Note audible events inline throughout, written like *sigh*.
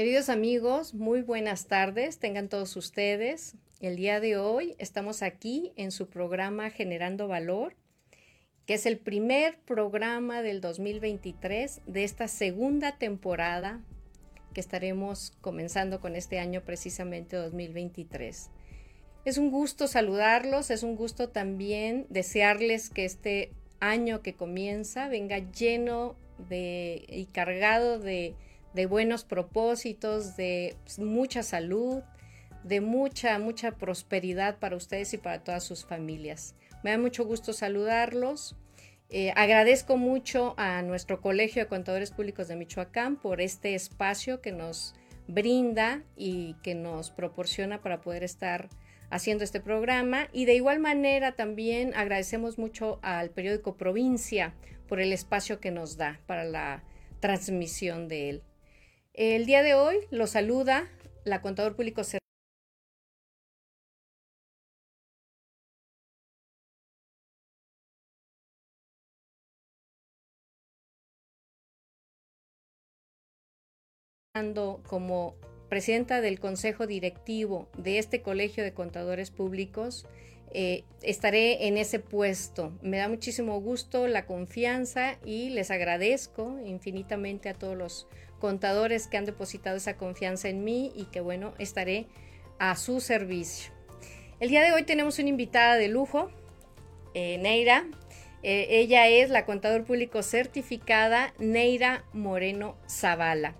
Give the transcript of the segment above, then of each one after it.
Queridos amigos, muy buenas tardes, tengan todos ustedes. El día de hoy estamos aquí en su programa Generando Valor, que es el primer programa del 2023 de esta segunda temporada que estaremos comenzando con este año precisamente 2023. Es un gusto saludarlos, es un gusto también desearles que este año que comienza venga lleno de y cargado de, de buenos propósitos, de mucha salud, de mucha, mucha prosperidad para ustedes y para todas sus familias. Me da mucho gusto saludarlos. Eh, agradezco mucho a nuestro Colegio de Contadores Públicos de Michoacán por este espacio que nos brinda y que nos proporciona para poder estar haciendo este programa. Y de igual manera también agradecemos mucho al periódico Provincia por el espacio que nos da para la transmisión de él. El día de hoy lo saluda la contador público como presidenta del consejo directivo de este colegio de contadores públicos, eh, estaré en ese puesto. Me da muchísimo gusto la confianza y les agradezco infinitamente a todos los contadores que han depositado esa confianza en mí y que bueno, estaré a su servicio. El día de hoy tenemos una invitada de lujo, eh, Neira. Eh, ella es la contador público certificada Neira Moreno Zavala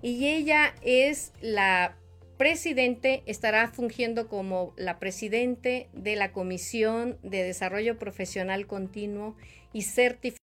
y ella es la presidente, estará fungiendo como la presidente de la Comisión de Desarrollo Profesional Continuo y Certificación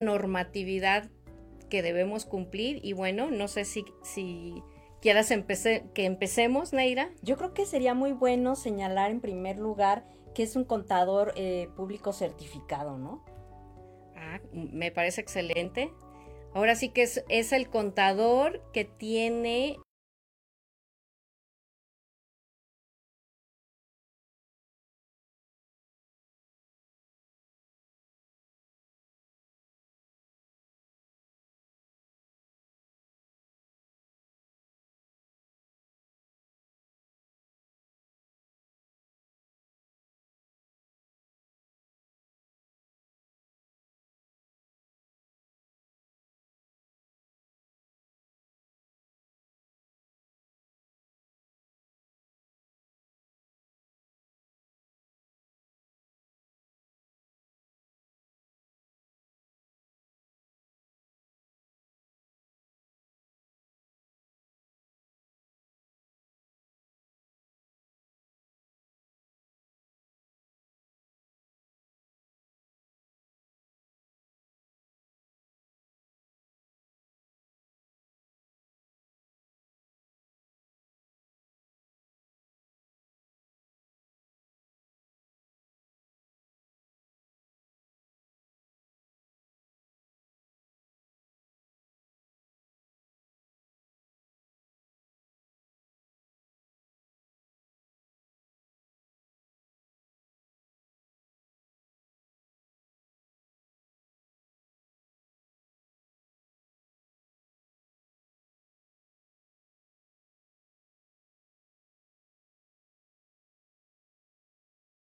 normatividad que debemos cumplir y bueno, no sé si, si quieras que empecemos, Neira. Yo creo que sería muy bueno señalar en primer lugar que es un contador eh, público certificado, ¿no? Ah, me parece excelente. Ahora sí que es, es el contador que tiene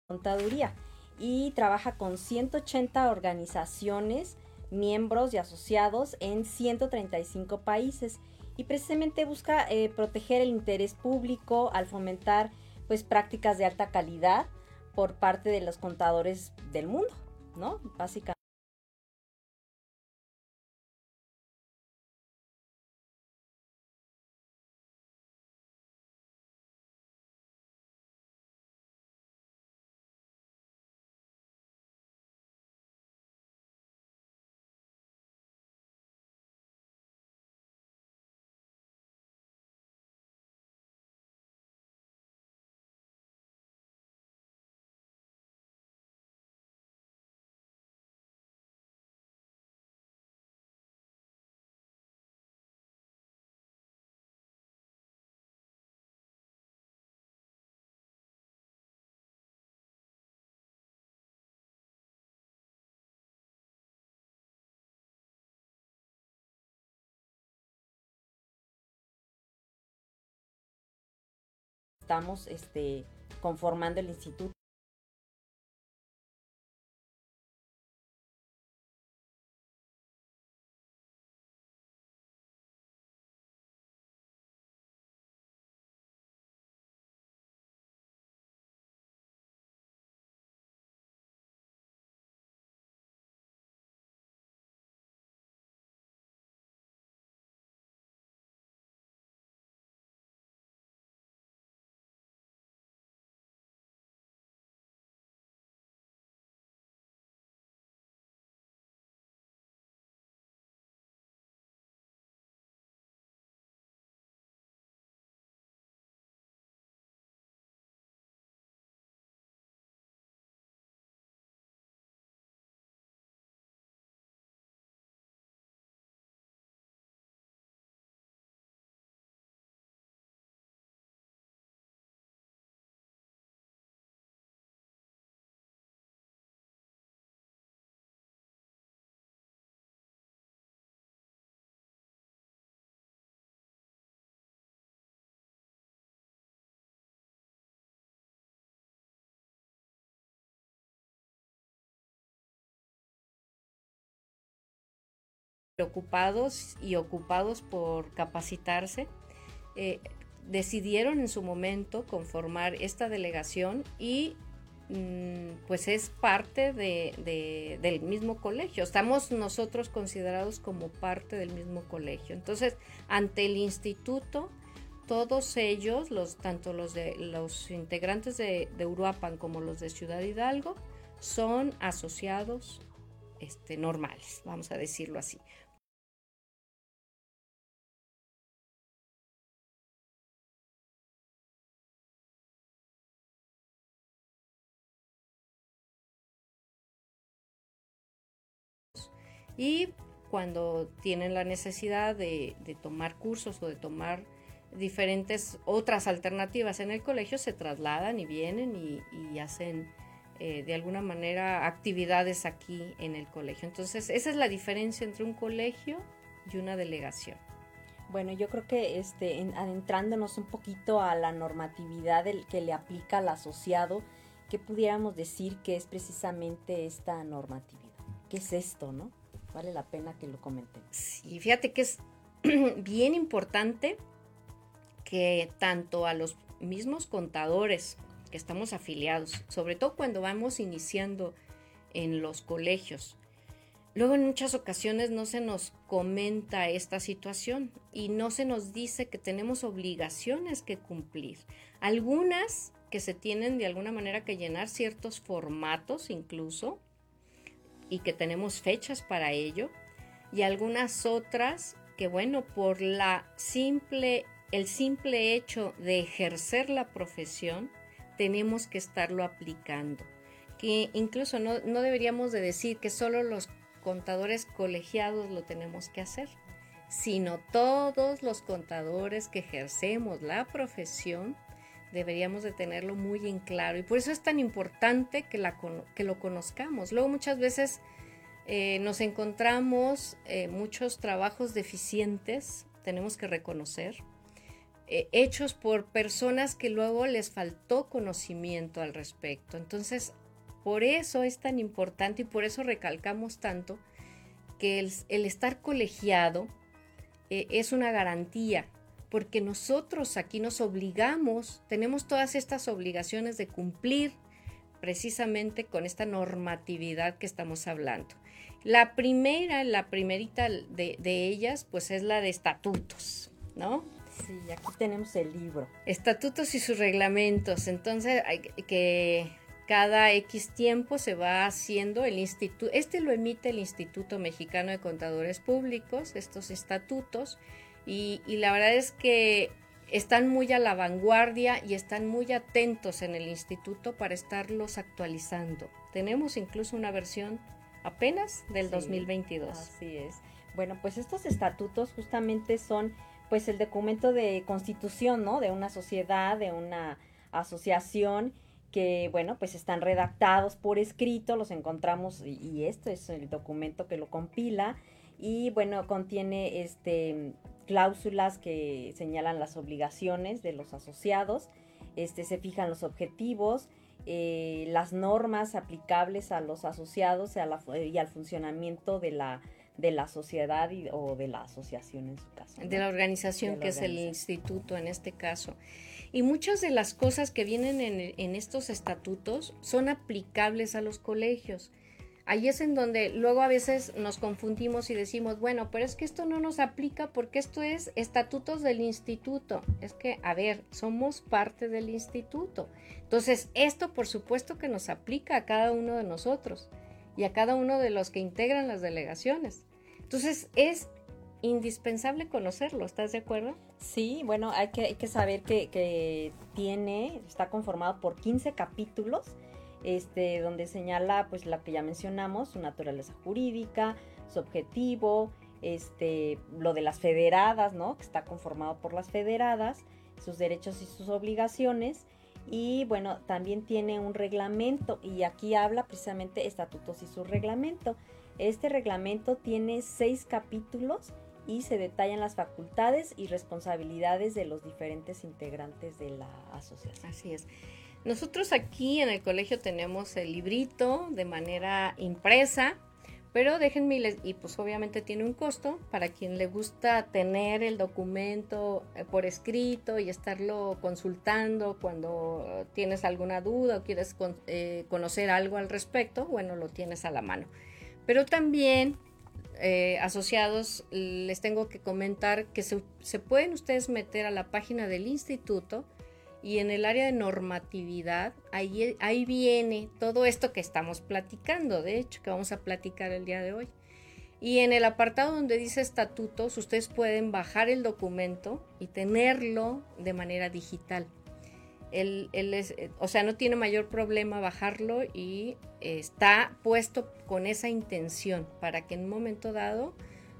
contaduría y trabaja con 180 organizaciones, miembros y asociados en 135 países y precisamente busca eh, proteger el interés público al fomentar pues prácticas de alta calidad por parte de los contadores del mundo, ¿no? Básicamente. Estamos este, conformando el instituto. Preocupados y ocupados por capacitarse, eh, decidieron en su momento conformar esta delegación y mm, pues es parte de, del mismo colegio. Estamos nosotros considerados como parte del mismo colegio. Entonces, ante el instituto, todos ellos, los, tanto los, de, los integrantes de, de Uruapan como los de Ciudad Hidalgo, son asociados este, normales, vamos a decirlo así. Y cuando tienen la necesidad de, tomar cursos o de tomar diferentes otras alternativas en el colegio, se trasladan y vienen y, hacen eh, de alguna manera actividades aquí en el colegio. Entonces, esa es la diferencia entre un colegio y una delegación. Bueno, yo creo que este, adentrándonos un poquito a la normatividad del, que le aplica al asociado, ¿qué pudiéramos decir que es precisamente esta normatividad? ¿Qué es esto, no? Vale la pena que lo comenten. Sí, fíjate que es *clears throat* bien importante que tanto a los mismos contadores que estamos afiliados, sobre todo cuando vamos iniciando en los colegios, luego en muchas ocasiones no se nos comenta esta situación y no se nos dice que tenemos obligaciones que cumplir. Algunas que se tienen de alguna manera que llenar ciertos formatos incluso, y que tenemos fechas para ello y algunas otras que bueno, por la simple el simple hecho de ejercer la profesión tenemos que estarlo aplicando. Que incluso no, no deberíamos de decir que solo los contadores colegiados lo tenemos que hacer, sino todos los contadores que ejercemos la profesión deberíamos de tenerlo muy en claro y por eso es tan importante que, la, que lo conozcamos. Luego muchas veces eh, nos encontramos eh, muchos trabajos deficientes, tenemos que reconocer, eh, hechos por personas que luego les faltó conocimiento al respecto. Entonces, por eso es tan importante y por eso recalcamos tanto que el, el estar colegiado es una garantía porque nosotros aquí nos obligamos, tenemos todas estas obligaciones de cumplir precisamente con esta normatividad que estamos hablando. La primera, la primerita de, de ellas, pues es la de estatutos, ¿no? Sí, aquí tenemos el libro. Estatutos y sus reglamentos. Entonces, hay que cada X tiempo se va haciendo el instituto, este lo emite el Instituto Mexicano de Contadores Públicos, estos estatutos, y, y, la verdad es que están muy a la vanguardia y están muy atentos en el instituto para estarlos actualizando. Tenemos incluso una versión apenas del 2022. Así es. Bueno, pues estos estatutos justamente son pues el documento de constitución, ¿no? De una sociedad, de una asociación que, bueno, pues están redactados por escrito, los encontramos y, y esto es el documento que lo compila y, bueno, contiene este cláusulas que señalan las obligaciones de los asociados, este, se fijan los objetivos, eh, las normas aplicables a los asociados y, a la, y al funcionamiento de la, de la sociedad o de la asociación en su caso. De la organización que es el instituto en este caso. Y muchas de las cosas que vienen en, en estos estatutos son aplicables a los colegios. Ahí es en donde luego a veces nos confundimos y decimos, bueno, pero es que esto no nos aplica porque esto es estatutos del instituto. Es que, a ver, somos parte del instituto. Entonces, esto por supuesto que nos aplica a cada uno de nosotros y a cada uno de los que integran las delegaciones. Entonces, es indispensable conocerlo, ¿estás de acuerdo? Sí, bueno, hay que, hay que saber que, que tiene, está conformado por 15 capítulos este, donde señala pues lo que ya mencionamos, su naturaleza jurídica, su objetivo, este, lo de las federadas, ¿no? Que está conformado por las federadas, sus derechos y sus obligaciones. Y bueno, también tiene un reglamento y aquí habla precisamente estatutos y su reglamento. Este reglamento tiene seis capítulos y se detallan las facultades y responsabilidades de los diferentes integrantes de la asociación. Así es. Nosotros aquí en el colegio tenemos el librito de manera impresa, pero déjenme, y pues obviamente tiene un costo para quien le gusta tener el documento eh, por escrito y estarlo consultando cuando tienes alguna duda o quieres eh, conocer algo al respecto, bueno, lo tienes a la mano. Pero también eh, asociados, les tengo que comentar que se, se pueden ustedes meter a la página del instituto y en el área de normatividad, ahí, ahí viene todo esto que estamos platicando, de hecho, que vamos a platicar el día de hoy. Y en el apartado donde dice estatutos, ustedes pueden bajar el documento y tenerlo de manera digital. Él, es, o sea, no tiene mayor problema bajarlo y está puesto con esa intención para que en un momento dado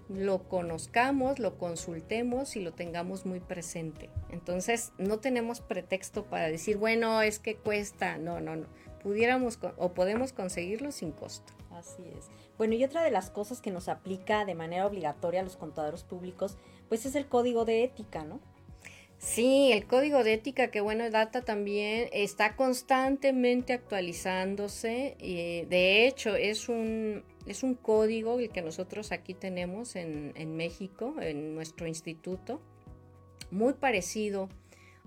lo conozcamos, lo consultemos y lo tengamos muy presente. Entonces, no tenemos pretexto para decir, bueno, es que cuesta. No, no, no. Pudiéramos o podemos conseguirlo sin costo. Así es. Bueno, y otra de las cosas que nos aplica de manera obligatoria a los contadores públicos, pues es el código de ética, ¿no? Sí, el código de ética, que bueno, data también, está constantemente actualizándose. Y de hecho, es un, es un código el que nosotros aquí tenemos en, México, en nuestro instituto, muy parecido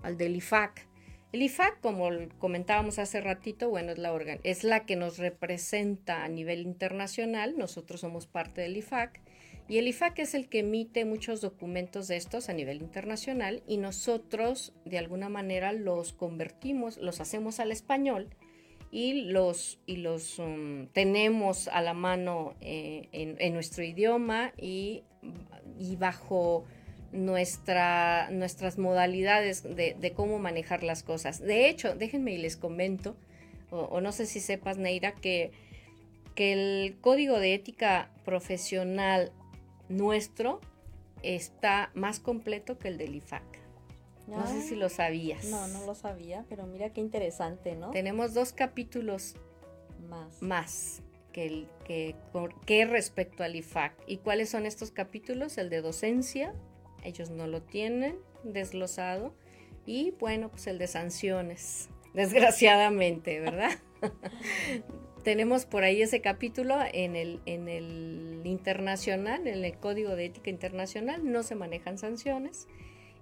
al del IFAC. El IFAC, como comentábamos hace ratito, bueno, es la, es la que nos representa a nivel internacional, nosotros somos parte del IFAC, y el IFAC es el que emite muchos documentos de estos a nivel internacional y nosotros de alguna manera los convertimos, los hacemos al español y los, y los um, tenemos a la mano eh, en, nuestro idioma y, y bajo nuestra, nuestras modalidades de, cómo manejar las cosas. De hecho, déjenme y les comento, o, o no sé si sepas, Neira, que, que el código de ética profesional nuestro está más completo que el del IFAC. No, sé si lo sabías. No, no lo sabía, pero mira qué interesante, ¿no? Tenemos dos capítulos más, más que, el, que, que respecto al IFAC. ¿Y cuáles son estos capítulos? El de docencia, ellos no lo tienen desglosado. Y bueno, pues el de sanciones, *laughs* desgraciadamente, ¿verdad? *laughs* tenemos por ahí ese capítulo en el, en el internacional, en el Código de Ética Internacional, no se manejan sanciones.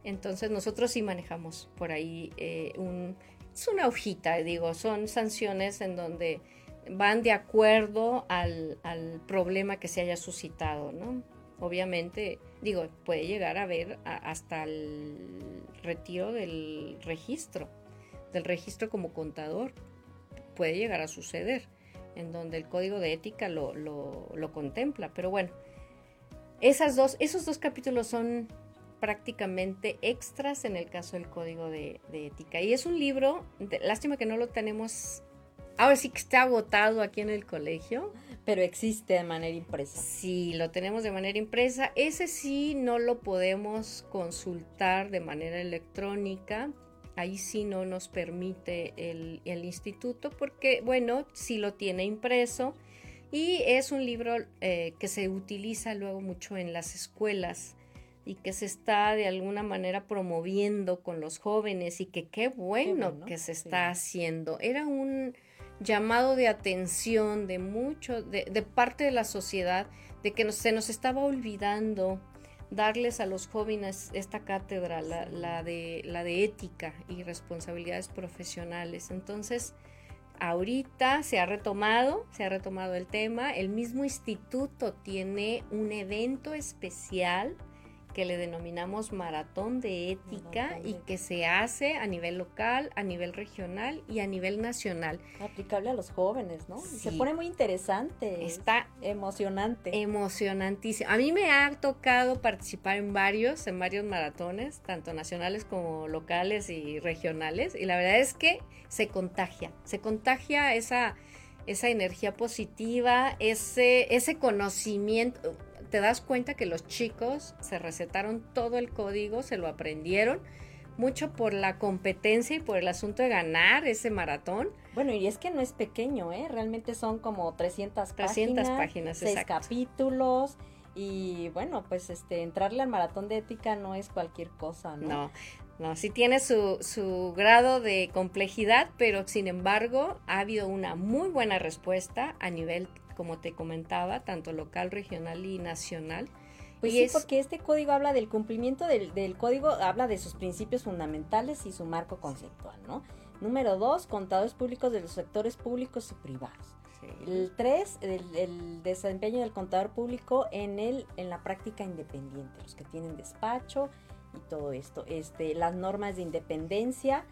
Entonces nosotros sí manejamos por ahí eh, un es una hojita, digo, son sanciones en donde van de acuerdo al, problema que se haya suscitado, ¿no? Obviamente, digo, puede llegar a ver hasta el retiro del registro, del registro como contador, puede llegar a suceder, en donde el código de ética lo, lo, contempla, pero bueno, esas dos, esos dos capítulos son prácticamente extras en el caso del código de, ética. Y es un libro, lástima que no lo tenemos, ahora sí que está agotado aquí en el colegio. Pero existe de manera impresa. Sí, lo tenemos de manera impresa. Ese sí no lo podemos consultar de manera electrónica. Ahí sí no nos permite el, el instituto porque, bueno, sí lo tiene impreso. Y es un libro eh, que se utiliza luego mucho en las escuelas y que se está de alguna manera promoviendo con los jóvenes y que qué bueno, que se está haciendo. Era un llamado de atención de mucho, de, parte de la sociedad, de que se nos estaba olvidando darles a los jóvenes esta cátedra, la, de, la de ética y responsabilidades profesionales. Entonces, ahorita se ha retomado, se ha retomado el tema. El mismo instituto tiene un evento especial que le denominamos maratón de ética y que se hace a nivel local, a nivel regional y a nivel nacional. Aplicable a los jóvenes, ¿no? Se pone muy interesante. Está emocionante. Emocionantísimo. A mí me ha tocado participar en varios, en varios maratones, tanto nacionales como locales y regionales, y la verdad es que se contagia, se contagia esa esa energía positiva, ese, ese conocimiento te das cuenta que los chicos se recetaron todo el código, se lo aprendieron, mucho por la competencia y por el asunto de ganar ese maratón. Bueno, y es que no es pequeño, ¿eh? Realmente son como 300, 300 páginas, seis capítulos. Y bueno, pues este, entrarle al maratón de ética no es cualquier cosa, ¿no? No, no, sí tiene su, su grado de complejidad, pero sin embargo ha habido una muy buena respuesta a nivel como te comentaba, tanto local, regional y nacional. Pues sí, porque este código habla del cumplimiento del, código, habla de sus principios fundamentales y su marco conceptual, ¿no? Número dos, contadores públicos de los sectores públicos y privados. El tres, el, desempeño del contador público en, el, en la práctica independiente, los que tienen despacho y todo esto. Este, las normas de independencia,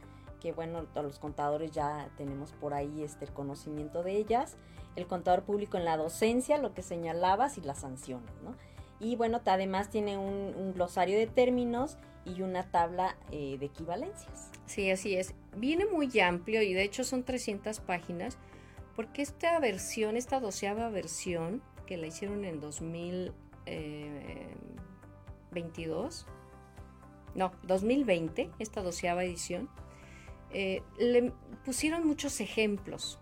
que bueno, todos los contadores ya tenemos por ahí este, el conocimiento de ellas el contador público en la docencia, lo que señalabas, y las sanciones, ¿no? Y bueno, además tiene un, glosario de términos y una tabla eh, de equivalencias. Sí, así es. Viene muy amplio y de hecho son 300 páginas, porque esta versión, esta doceava versión, que la hicieron en 2022, eh, no, 2020, esta doceava edición, eh, le pusieron muchos ejemplos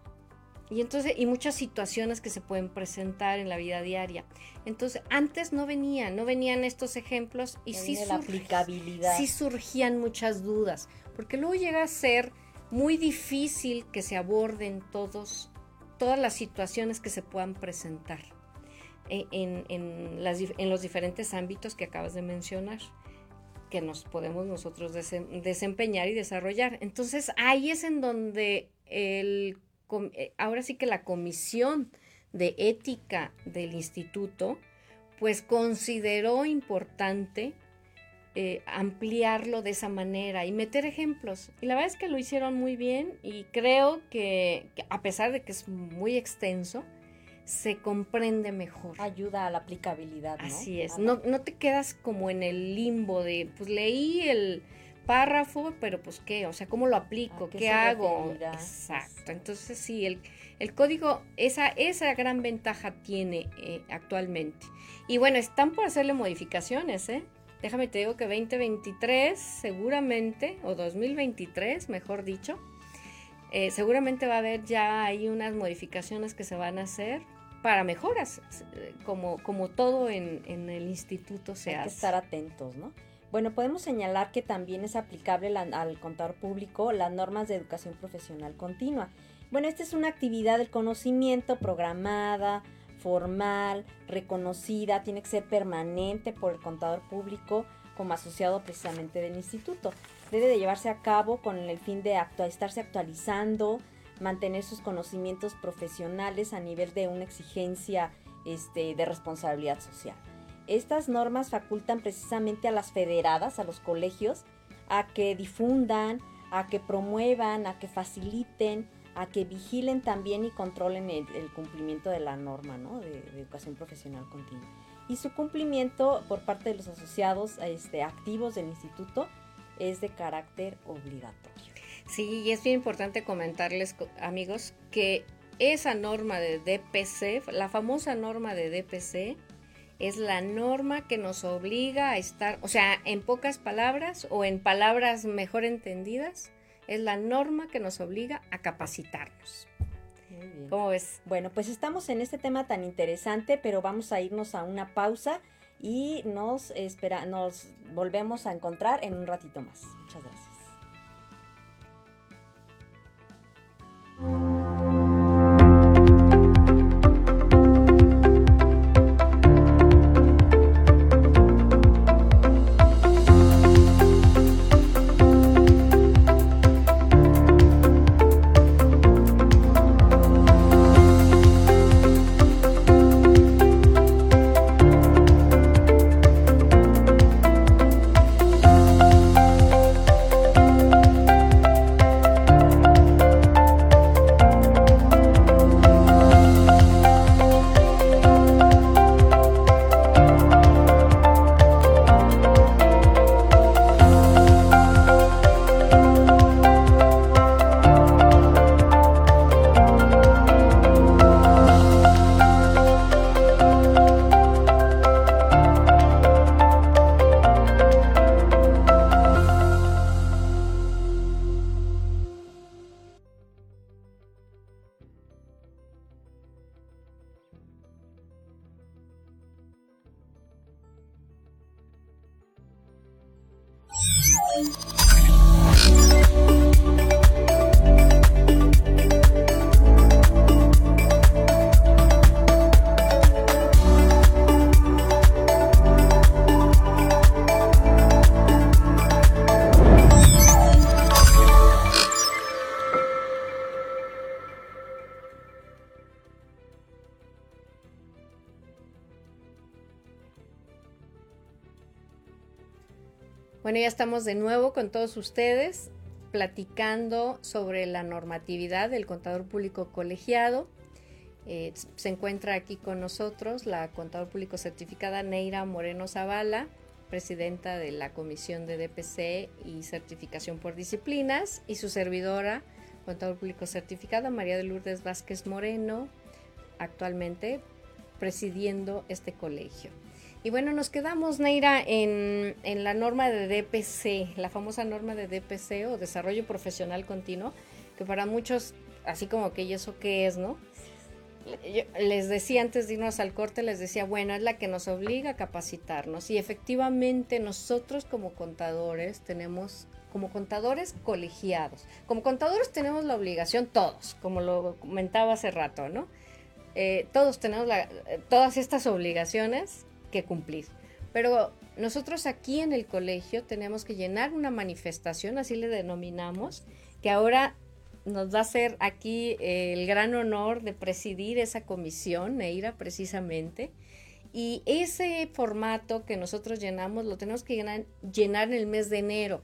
y entonces, y muchas situaciones que se pueden presentar en la vida diaria. Entonces, antes no venían, no venían estos ejemplos y sí, la aplicabilidad. sí surgían muchas dudas, porque luego llega a ser muy difícil que se aborden todos, todas las situaciones que se puedan presentar en, en, las, en los diferentes ámbitos que acabas de mencionar que nos podemos nosotros desempeñar y desarrollar. Entonces ahí es en donde el eh, ahora sí que la comisión de ética del instituto, pues consideró importante eh, ampliarlo de esa manera y meter ejemplos. Y la verdad es que lo hicieron muy bien y creo que, a pesar de que es muy extenso, se comprende mejor. Ayuda a la aplicabilidad. ¿no? Así es, no, no te quedas como en el limbo de, pues leí el párrafo, pero pues qué, o sea, ¿cómo lo aplico? ¿Qué, hago? Exacto. Entonces sí, el, el, código, esa, esa gran ventaja tiene eh, actualmente. Y bueno, están por hacerle modificaciones, ¿eh? Déjame te digo que 2023 seguramente, o 2023, mejor dicho, eh, seguramente va a haber ya ahí unas modificaciones que se van a hacer para mejoras, eh, como, como todo en, en el instituto se Hay hace. Que estar atentos, ¿no? Bueno, podemos señalar que también es aplicable al contador público las normas de educación profesional continua. Bueno, esta es una actividad del conocimiento programada, formal, reconocida, tiene que ser permanente por el contador público como asociado precisamente del instituto. debe de llevarse a cabo con el fin de estarse actualizando, mantener sus conocimientos profesionales a nivel de una exigencia este, de responsabilidad social. Estas normas facultan precisamente a las federadas, a los colegios, a que difundan, a que promuevan, a que faciliten, a que vigilen también y controlen el, cumplimiento de la norma de, educación profesional continua. Y su cumplimiento por parte de los asociados este, activos del instituto es de carácter obligatorio. Sí, y es bien importante comentarles, amigos, que esa norma de DPC, la famosa norma de DPC, es la norma que nos obliga a estar, o sea, en pocas palabras o en palabras mejor entendidas, es la norma que nos obliga a capacitarnos. ¿Cómo ves? Bueno, pues estamos en este tema tan interesante, pero vamos a irnos a una pausa y nos, espera, nos volvemos a encontrar en un ratito más. Muchas gracias. Bueno, ya estamos de nuevo con todos ustedes platicando sobre la normatividad del contador público colegiado. Eh, se encuentra aquí con nosotros la contador público certificada Neira Moreno Zavala, presidenta de la Comisión de DPC y Certificación por Disciplinas, y su servidora, contador público certificada María de Lourdes Vázquez Moreno, actualmente presidiendo este colegio. Y bueno, nos quedamos, Neira, en, la norma de DPC, la famosa norma de DPC o Desarrollo Profesional Continuo, que para muchos, así como que, ¿y eso qué es, no? les decía antes de irnos al corte, les decía, bueno, es la que nos obliga a capacitarnos. Y efectivamente nosotros como contadores tenemos, como contadores colegiados, como contadores tenemos la obligación, todos, como lo comentaba hace rato, ¿no? Eh, todos tenemos la, todas estas obligaciones que cumplir. Pero nosotros aquí en el colegio tenemos que llenar una manifestación, así le denominamos, que ahora nos va a ser aquí el gran honor de presidir esa comisión, Neira, precisamente. Y ese formato que nosotros llenamos lo tenemos que llenar, llenar en el mes de enero.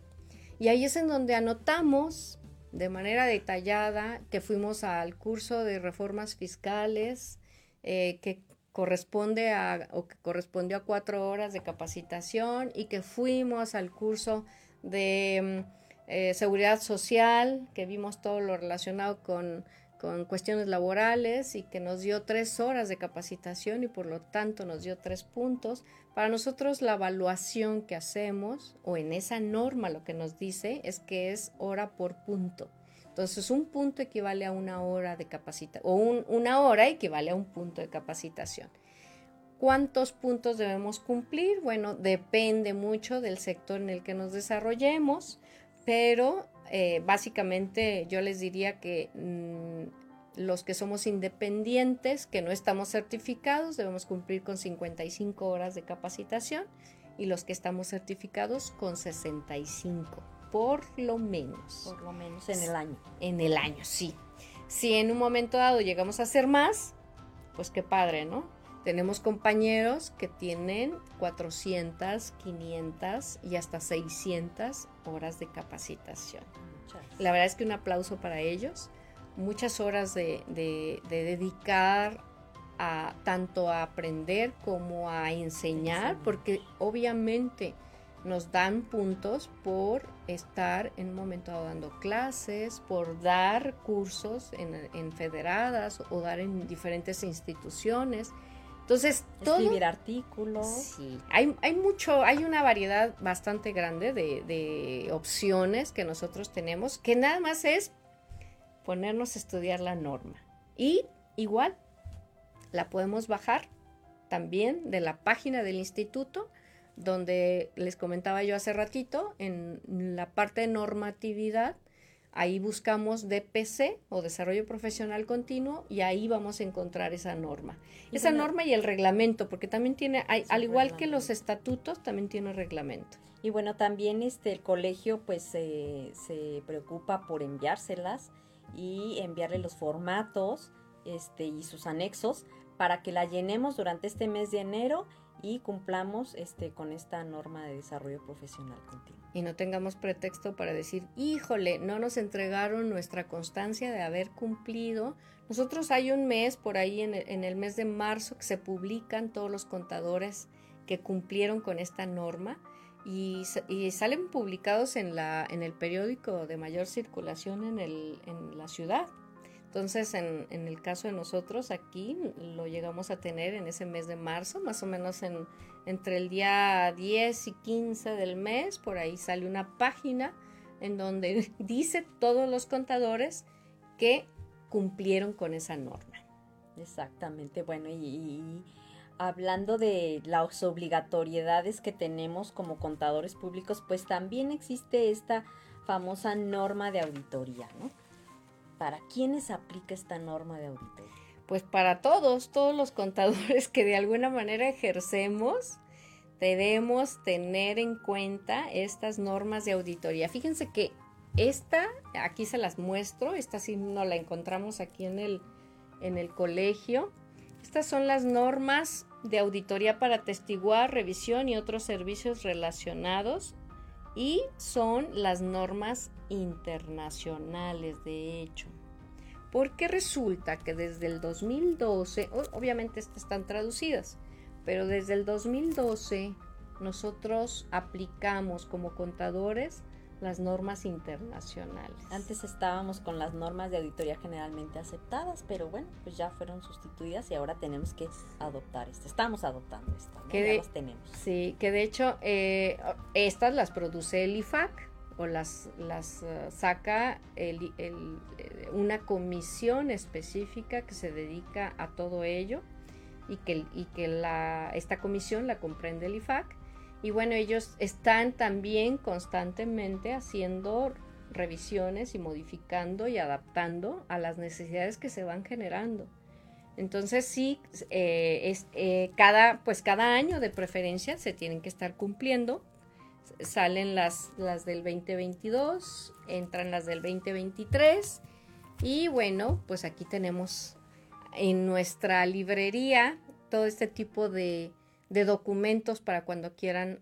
Y ahí es en donde anotamos de manera detallada que fuimos al curso de reformas fiscales, eh, que corresponde a, o que correspondió a cuatro horas de capacitación y que fuimos al curso de mm, eh, seguridad social, que vimos todo lo relacionado con, con cuestiones laborales y que nos dio tres horas de capacitación y por lo tanto nos dio tres puntos. Para nosotros la evaluación que hacemos o en esa norma lo que nos dice es que es hora por punto. Entonces, un punto equivale a una hora de capacitación, o una hora equivale a un punto de capacitación. ¿Cuántos puntos debemos cumplir? Bueno, depende mucho del sector en el que nos desarrollemos, pero eh, básicamente yo les diría que mm, los que somos independientes, que no estamos certificados, debemos cumplir con 55 horas de capacitación y los que estamos certificados con 65 por lo menos. Por lo menos en el año. En el año, sí. Si en un momento dado llegamos a hacer más, pues qué padre, ¿no? Tenemos compañeros que tienen 400, 500 y hasta 600 horas de capacitación. La verdad es que un aplauso para ellos. Muchas horas de, de dedicar a tanto a aprender como a enseñar, porque obviamente nos dan puntos por estar en un momento dando clases, por dar cursos en, federadas o dar en diferentes instituciones. Entonces, escribir artículos. Sí, hay, hay, mucho, hay una variedad bastante grande de, de opciones que nosotros tenemos, que nada más es ponernos a estudiar la norma. Y igual, la podemos bajar también de la página del instituto, donde les comentaba yo hace ratito, en la parte de normatividad, ahí buscamos DPC o Desarrollo Profesional Continuo y ahí vamos a encontrar esa norma. esa norma y el reglamento, porque también tiene, al igual que los estatutos, también tiene reglamento. Y bueno, también este, el colegio pues se preocupa por enviárselas y enviarle los formatos este, y sus anexos para que la llenemos durante este mes de enero y cumplamos este, con esta norma de desarrollo profesional continuo. Y no tengamos pretexto para decir, híjole, no nos entregaron nuestra constancia de haber cumplido. Nosotros hay un mes por ahí en el, en el mes de marzo que se publican todos los contadores que cumplieron con esta norma y, y, salen publicados en, la, en el periódico de mayor circulación en, el, en la ciudad. Entonces, en, el caso de nosotros, aquí lo llegamos a tener en ese mes de marzo, más o menos en, entre el día 10 y 15 del mes, por ahí sale una página en donde *laughs* dice todos los contadores que cumplieron con esa norma. Exactamente, bueno, y, hablando de las obligatoriedades que tenemos como contadores públicos, pues también existe esta famosa norma de auditoría, ¿no? ¿Para quiénes aplica esta norma de auditoría? Pues para todos, todos los contadores que de alguna manera ejercemos, debemos tener en cuenta estas normas de auditoría. Fíjense que esta, aquí se las muestro, esta sí no la encontramos aquí en el, en el colegio. Estas son las normas de auditoría para testiguar, revisión y otros servicios relacionados y son las normas internacionales, de hecho. Porque resulta que desde el 2012, obviamente estas están traducidas, pero desde el 2012 nosotros aplicamos como contadores las normas internacionales. Antes estábamos con las normas de auditoría generalmente aceptadas, pero bueno, pues ya fueron sustituidas y ahora tenemos que adoptar esto. Estamos adoptando esto, ya las tenemos. Sí, que de hecho eh, estas las produce el IFAC o las, las uh, saca el, el, eh, una comisión específica que se dedica a todo ello y que, y que la, esta comisión la comprende el IFAC y bueno, ellos están también constantemente haciendo revisiones y modificando y adaptando a las necesidades que se van generando. Entonces sí, eh, es, eh, cada, pues cada año de preferencia se tienen que estar cumpliendo. Salen las, las del 2022, entran las del 2023 y bueno, pues aquí tenemos en nuestra librería todo este tipo de, de documentos para cuando quieran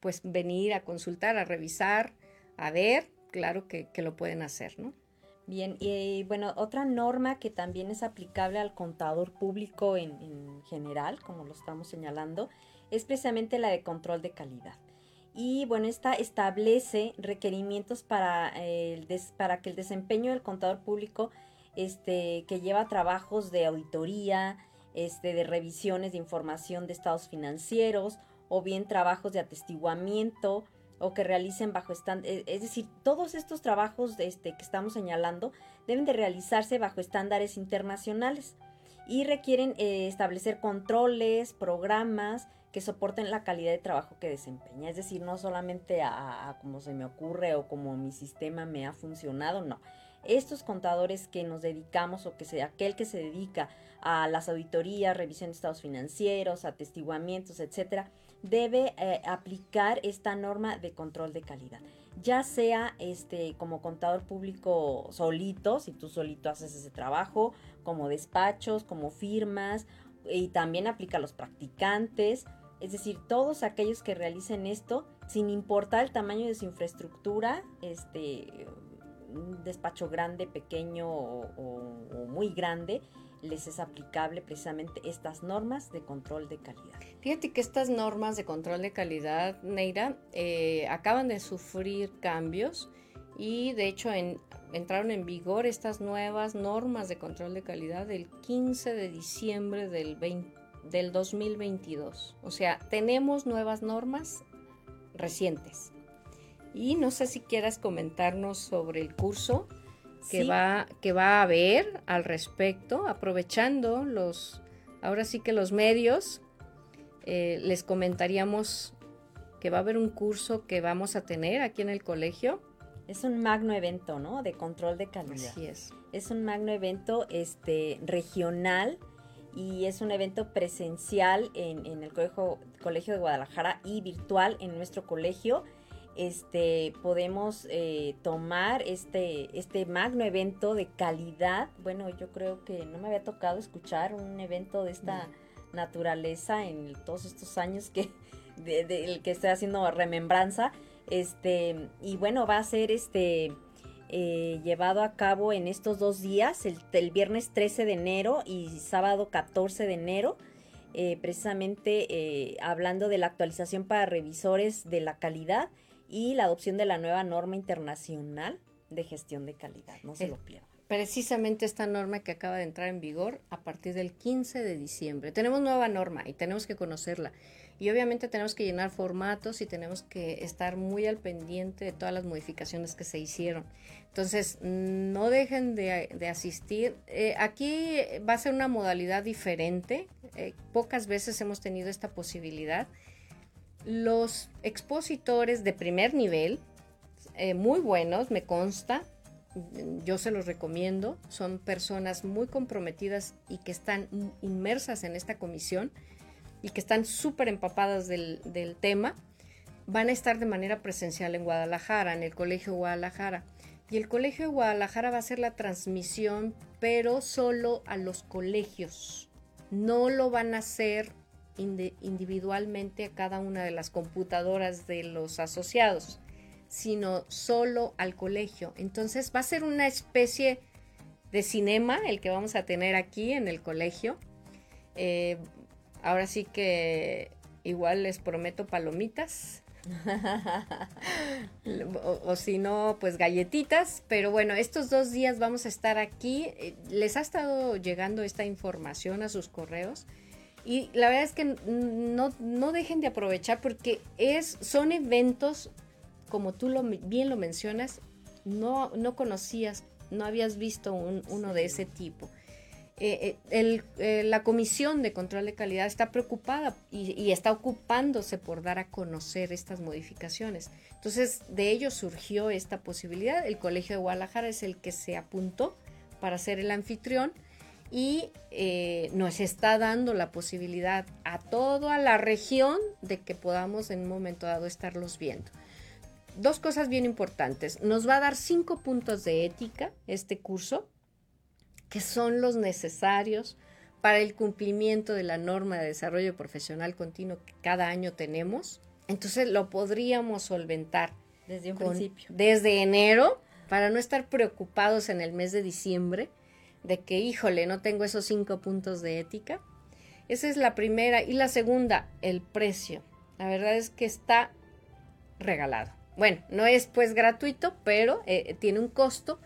pues venir a consultar, a revisar, a ver, claro que, lo pueden hacer, ¿no? Bien, y bueno, otra norma que también es aplicable al contador público en, general, como lo estamos señalando, es precisamente la de control de calidad. Y bueno, esta establece requerimientos para, el para que el desempeño del contador público este, que lleva trabajos de auditoría, este, de revisiones de información de estados financieros o bien trabajos de atestiguamiento o que realicen bajo estándares, es decir, todos estos trabajos este, que estamos señalando deben de realizarse bajo estándares internacionales y requieren eh, establecer controles, programas que soporten la calidad de trabajo que desempeña. Es decir, no solamente a como se me ocurre o como mi sistema me ha funcionado, no. Estos contadores que nos dedicamos o que sea aquel que se dedica a las auditorías, revisión de estados financieros, atestiguamientos, etcétera, debe eh, aplicar esta norma de control de calidad. ya sea este como contador público solito, si tú solito haces ese trabajo, como despachos, como firmas, y también aplica a los practicantes, es decir, todos aquellos que realicen esto, sin importar el tamaño de su infraestructura, este un despacho grande, pequeño o muy grande, les es aplicable precisamente estas normas de control de calidad. Fíjate que estas normas de control de calidad, Neira, eh, acaban de sufrir cambios y de hecho entraron en vigor estas nuevas normas de control de calidad el 15 de diciembre del, del 2022. O sea, tenemos nuevas normas recientes. Y no sé si quieras comentarnos sobre el curso que, va, que va a haber al respecto, aprovechando los, ahora sí que los medios, eh, les comentaríamos que va a haber un curso que vamos a tener aquí en el colegio. Es un magno evento, ¿no? De control de calidad. Así es. Es un magno evento este, regional y es un evento presencial en, en el colegio, colegio de Guadalajara y virtual en nuestro colegio este, podemos eh, tomar este, este magno evento de calidad. Bueno, yo creo que no me había tocado escuchar un evento de esta naturaleza en todos estos años que, de, que estoy haciendo remembranza. Este, y bueno, va a ser este, eh, llevado a cabo en estos dos días, el, viernes 13 de enero y sábado 14 de enero. Eh, precisamente hablando de la actualización para revisores de la calidad y la adopción de la nueva norma internacional de gestión de calidad. No se lo pierdan. Precisamente esta norma que acaba de entrar en vigor a partir del 15 de diciembre. Tenemos nueva norma y tenemos que conocerla. Y obviamente tenemos que llenar formatos y tenemos que estar muy al pendiente de todas las modificaciones que se hicieron. Entonces, no dejen de, asistir. Eh, aquí va a ser una modalidad diferente. Eh, pocas veces hemos tenido esta posibilidad los expositores de primer nivel, eh, muy buenos, me consta, yo se los recomiendo, son personas muy comprometidas y que están inmersas en esta comisión y que están súper empapadas del, del, tema, van a estar de manera presencial en Guadalajara, en el Colegio Guadalajara. Y el Colegio de Guadalajara va a hacer la transmisión, pero solo a los colegios. No lo van a hacer individualmente a cada una de las computadoras de los asociados, sino solo al colegio. Entonces va a ser una especie de cinema el que vamos a tener aquí en el colegio. Eh, ahora sí que igual les prometo palomitas. *laughs* o, si no, pues galletitas. Pero bueno, estos dos días vamos a estar aquí. Eh, ¿Les ha estado llegando esta información a sus correos? Y la verdad es que no, dejen de aprovechar porque es, son eventos, como tú lo, bien lo mencionas, no, no conocías, no habías visto uno de ese tipo. Eh, eh, eh, la Comisión de Control de Calidad está preocupada y, y, está ocupándose por dar a conocer estas modificaciones. Entonces, de ello surgió esta posibilidad. El Colegio de Guadalajara es el que se apuntó para ser el anfitrión y eh, nos está dando la posibilidad a toda la región de que podamos en un momento dado estarlos viendo. Dos cosas bien importantes. Nos va a dar cinco puntos de ética este curso, que son los necesarios para el cumplimiento de la norma de desarrollo profesional continuo que cada año tenemos. Entonces lo podríamos solventar desde un principio. Desde enero, para no estar preocupados en el mes de diciembre de que, híjole, no tengo esos cinco puntos de ética. Esa es la primera. Y la segunda, el precio. La verdad es que está regalado. Bueno, no es pues gratuito, pero eh, tiene un costo,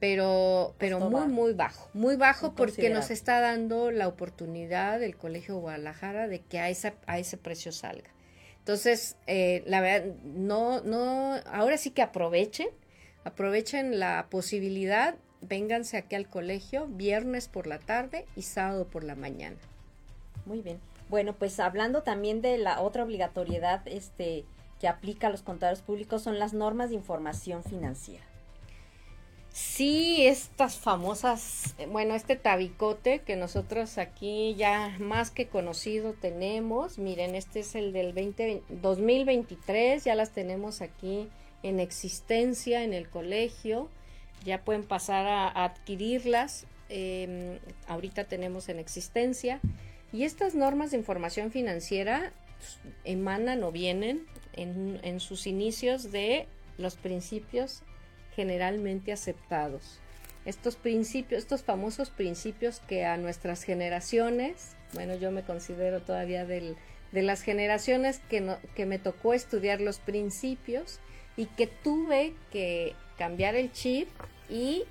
pero, pero muy, muy bajo. Muy bajo porque nos está dando la oportunidad del Colegio Guadalajara de que a, esa, a ese precio salga. Entonces, eh, la verdad, no, no, ahora sí que aprovechen, aprovechen la posibilidad vénganse aquí al colegio viernes por la tarde y sábado por la mañana. Muy bien. Bueno, pues hablando también de la otra obligatoriedad este, que aplica a los contadores públicos son las normas de información financiera. Sí, estas famosas, bueno, este tabicote que nosotros aquí ya más que conocido tenemos, miren, este es el del 20, 2023, ya las tenemos aquí en existencia en el colegio, ya pueden pasar a, adquirirlas, em, ahorita tenemos en existencia, y estas normas de información financiera pues, emanan o vienen en, en sus inicios de los principios generalmente aceptados. Estos principios, estos famosos principios que a nuestras generaciones, bueno, yo me considero todavía del, de las generaciones que, que me tocó estudiar los principios y que tuve que cambiar el chip y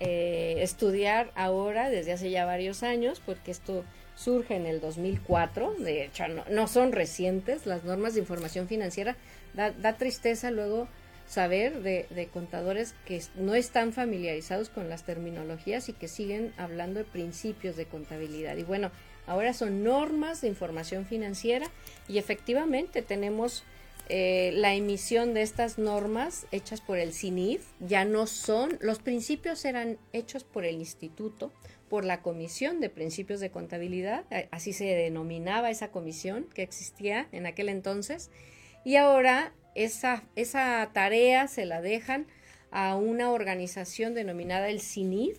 eh, estudiar ahora desde hace ya varios años, porque esto surge en el 2004, de hecho no, son recientes, las normas de información financiera, da, tristeza luego saber de, contadores que no están familiarizados con las terminologías y que siguen hablando de principios de contabilidad. Y bueno, ahora son normas de información financiera y efectivamente tenemos eh, la emisión de estas normas hechas por el CINIF, ya no son, los principios eran hechos por el instituto, por la Comisión de Principios de Contabilidad, así se denominaba esa comisión que existía en aquel entonces, y ahora esa, esa tarea se la dejan a una organización denominada el CINIF,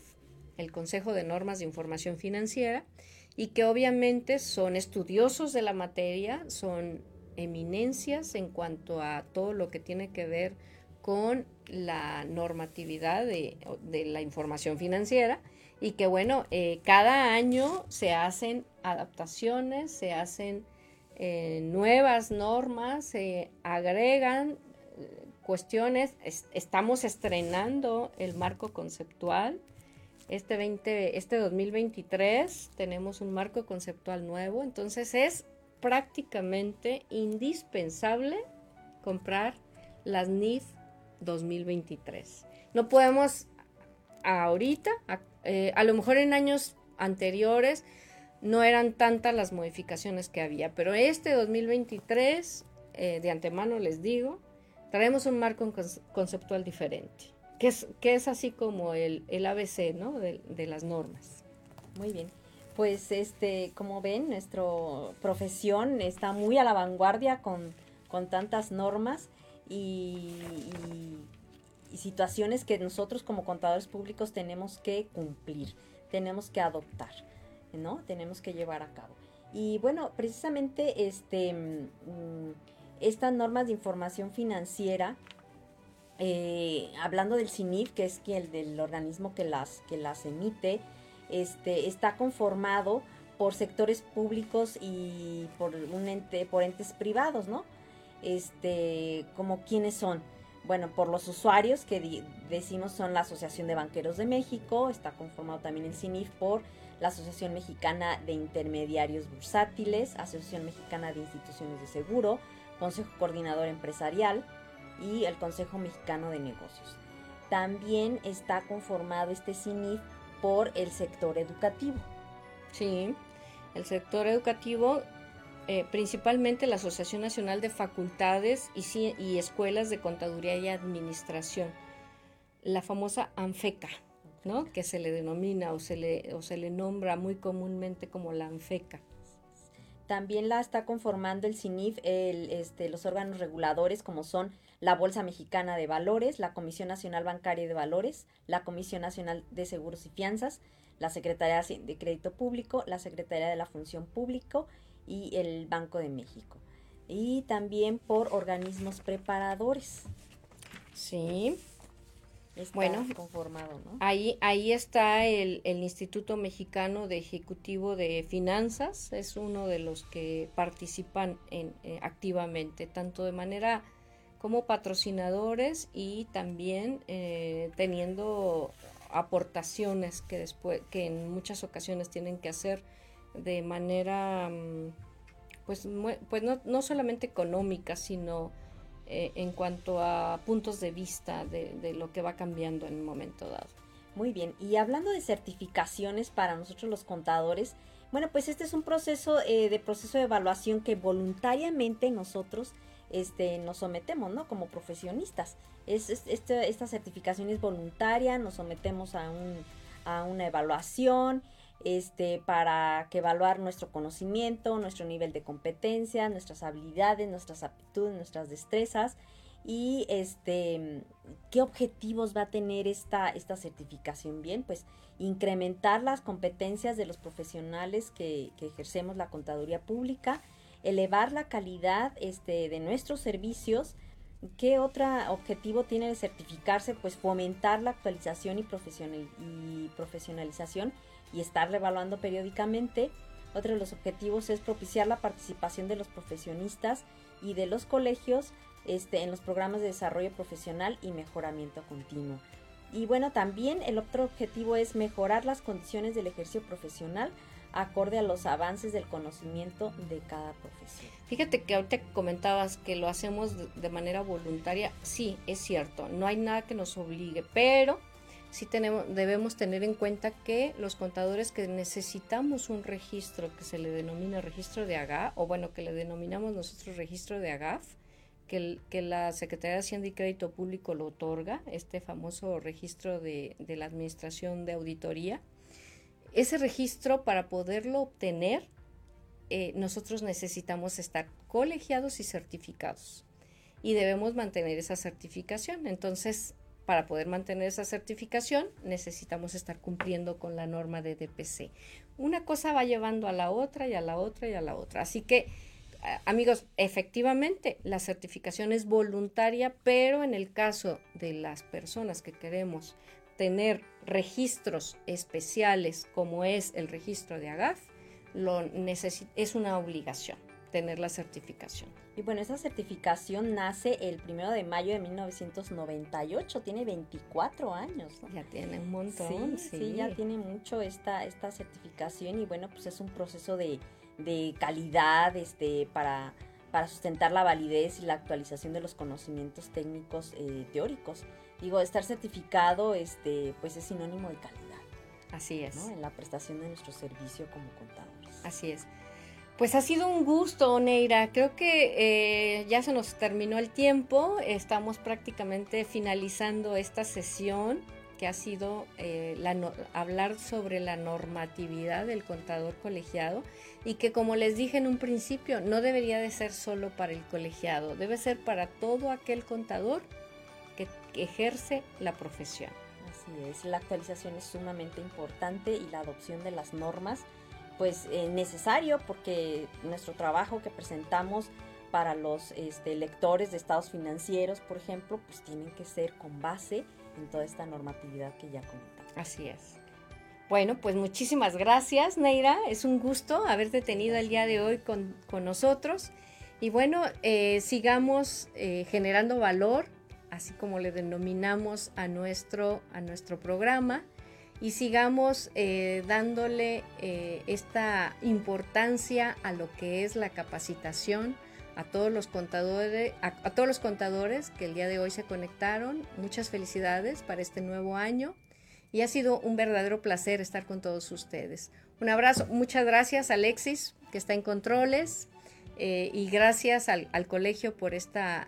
el Consejo de Normas de Información Financiera, y que obviamente son estudiosos de la materia, son eminencias en cuanto a todo lo que tiene que ver con la normatividad de, la información financiera y que bueno, eh, cada año se hacen adaptaciones, se hacen eh, nuevas normas, se agregan eh, cuestiones, estamos estrenando el marco conceptual. Este, 20, este 2023 tenemos un marco conceptual nuevo, entonces es prácticamente indispensable comprar las NIF 2023. No podemos ahorita, a, eh, a, lo mejor en años anteriores no eran tantas las modificaciones que había, pero este 2023, eh, de antemano les digo, traemos un marco conceptual diferente que es, que es así como el, el ABC, ¿no? De, las normas. Muy bien. Pues este, como ven, nuestra profesión está muy a la vanguardia con, con tantas normas y, y, situaciones que nosotros como contadores públicos tenemos que cumplir, tenemos que adoptar, ¿no? Tenemos que llevar a cabo. Y bueno, precisamente este, mm, estas normas de información financiera eh, hablando del CINIF, que es el del organismo que las, que las emite, este, está conformado por sectores públicos y por por entes privados, ¿no? Este, como quiénes son. Bueno, por los usuarios que decimos son la Asociación de Banqueros de México, está conformado también el CINIF por la Asociación Mexicana de Intermediarios Bursátiles, Asociación Mexicana de Instituciones de Seguro, Consejo Coordinador Empresarial, y el Consejo Mexicano de Negocios. También está conformado este CINIF por el sector educativo. Sí, el sector educativo, eh, principalmente la Asociación Nacional de Facultades y, y, Escuelas de Contaduría y Administración, la famosa ANFECA, ¿no? que se le denomina o se le, o se le nombra muy comúnmente como la ANFECA. También la está conformando el CINIF, el, este, los órganos reguladores como son la Bolsa Mexicana de Valores, la Comisión Nacional Bancaria de Valores, la Comisión Nacional de Seguros y Fianzas, la Secretaría de Crédito Público, la Secretaría de la Función Público y el Banco de México. Y también por organismos preparadores. Sí. Está bueno, conformado, ¿no? Ahí, ahí está el, el, Instituto Mexicano de Ejecutivo de Finanzas, es uno de los que participan en, eh, activamente, tanto de manera como patrocinadores y también eh, teniendo aportaciones que después que en muchas ocasiones tienen que hacer de manera mm, pues, pues no, no, solamente económica sino eh, en cuanto a puntos de vista de, lo que va cambiando en un momento dado. Muy bien, y hablando de certificaciones para nosotros los contadores, bueno, pues este es un proceso eh, de proceso de evaluación que voluntariamente nosotros este, nos sometemos, ¿no? Como profesionistas. Es, esta certificación es voluntaria, nos sometemos a, un, a una evaluación este, para que evaluar nuestro conocimiento, nuestro nivel de competencia, nuestras habilidades, nuestras aptitudes, nuestras destrezas. y este qué objetivos va a tener esta, esta certificación. Bien, pues incrementar las competencias de los profesionales que, que ejercemos la contaduría pública, elevar la calidad este, de nuestros servicios. ¿Qué otro objetivo tiene de certificarse? Pues fomentar la actualización y, profesionalización y estar revaluando periódicamente. Otro de los objetivos es propiciar la participación de los profesionistas y de los colegios este, en los programas de desarrollo profesional y mejoramiento continuo. Y bueno, también el otro objetivo es mejorar las condiciones del ejercicio profesional acorde a los avances del conocimiento de cada profesión. Fíjate que ahorita comentabas que lo hacemos de manera voluntaria, sí, es cierto, no hay nada que nos obligue, pero sí tenemos, debemos tener en cuenta que los contadores que necesitamos un registro que se le denomina registro de AGAF, o bueno, que le denominamos nosotros registro de AGAF, que, la Secretaría de Hacienda y Crédito Público lo otorga, este famoso registro de la Administración de Auditoría, ese registro, para poderlo obtener, eh, nosotros necesitamos estar colegiados y certificados. Y debemos mantener esa certificación. Entonces, para poder mantener esa certificación, necesitamos estar cumpliendo con la norma de DPC. Una cosa va llevando a la otra y a la otra y a la otra. Así que, amigos, efectivamente, la certificación es voluntaria, pero en el caso de las personas que queremos tener registros especiales como es el registro de AGAF, lo es una obligación tener la certificación. Y bueno, esa certificación nace el primero de mayo de 1998, tiene 24 años. Ya tiene un montón. Sí, sí, ya tiene mucho esta, esta certificación y bueno, pues es un proceso de, de calidad este, para, para sustentar la validez y la actualización de los conocimientos técnicos eh, teóricos digo, estar certificado, este, pues es sinónimo de calidad. Así es. En la prestación de nuestro servicio como contadores. Así es. Pues ha sido un gusto, Neira. Creo que eh, ya se nos terminó el tiempo. Estamos prácticamente finalizando esta sesión que ha sido eh, hablar sobre la normatividad del contador colegiado y que como les dije en un principio no debería de ser solo para el colegiado, debe ser para todo aquel contador que, ejerce la profesión. Así es, la actualización es sumamente importante y la adopción de las normas pues eh, necesario porque nuestro trabajo que presentamos para los este, lectores de estados financieros, por ejemplo, pues tienen que ser con base en toda esta normatividad que ya comentamos. Así es. Bueno, pues muchísimas gracias, Neira. Es un gusto haberte tenido el día de hoy con, nosotros. Y bueno, eh, sigamos eh, generando valor así como le denominamos a nuestro, a nuestro programa, y sigamos eh, dándole eh, esta importancia a lo que es la capacitación a todos los contadores, a, todos los contadores que el día de hoy se conectaron. Muchas felicidades para este nuevo año y ha sido un verdadero placer estar con todos ustedes. Un abrazo, muchas gracias Alexis que está en controles eh, y gracias al, al colegio por esta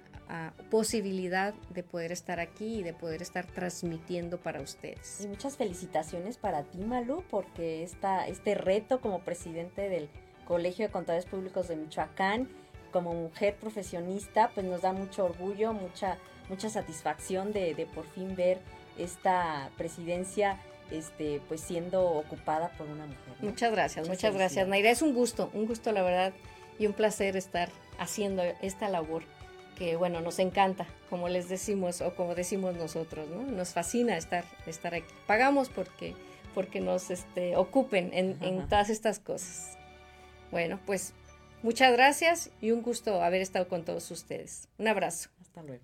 posibilidad de poder estar aquí y de poder estar transmitiendo para ustedes. Y muchas felicitaciones para ti, Malu, porque esta, este reto como presidente del Colegio de Contadores Públicos de Michoacán, como mujer profesionista, pues nos da mucho orgullo, mucha, mucha satisfacción de, por fin ver esta presidencia este, pues siendo ocupada por una mujer. Muchas gracias, muchas gracias, Naira. Es un gusto, un gusto la verdad y un placer estar haciendo esta labor que bueno, nos encanta, como les decimos o como decimos nosotros, ¿no? Nos fascina estar, estar aquí. Pagamos porque, porque nos este, ocupen en, en todas estas cosas. Bueno, pues muchas gracias y un gusto haber estado con todos ustedes. Un abrazo. Hasta luego.